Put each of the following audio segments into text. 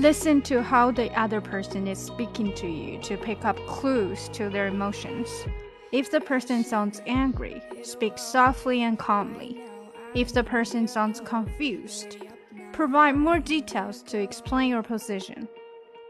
Listen to how the other person is speaking to you to pick up clues to their emotions. If the person sounds angry, speak softly and calmly. If the person sounds confused, provide more details to explain your position.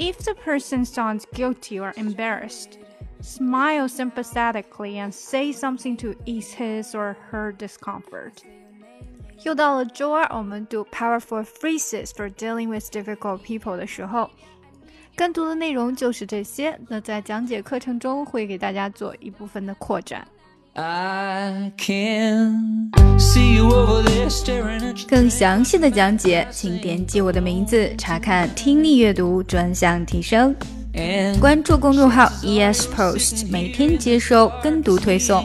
If the person sounds guilty or embarrassed, smile sympathetically and say something to ease his or her discomfort. 又到了周二，我们读 powerful phrases for dealing with difficult people 的时候，跟读的内容就是这些。那在讲解课程中会给大家做一部分的扩展。更详细的讲解，请点击我的名字查看听力阅读专项提升。关注公众号 ES Post，每天接收跟读推送。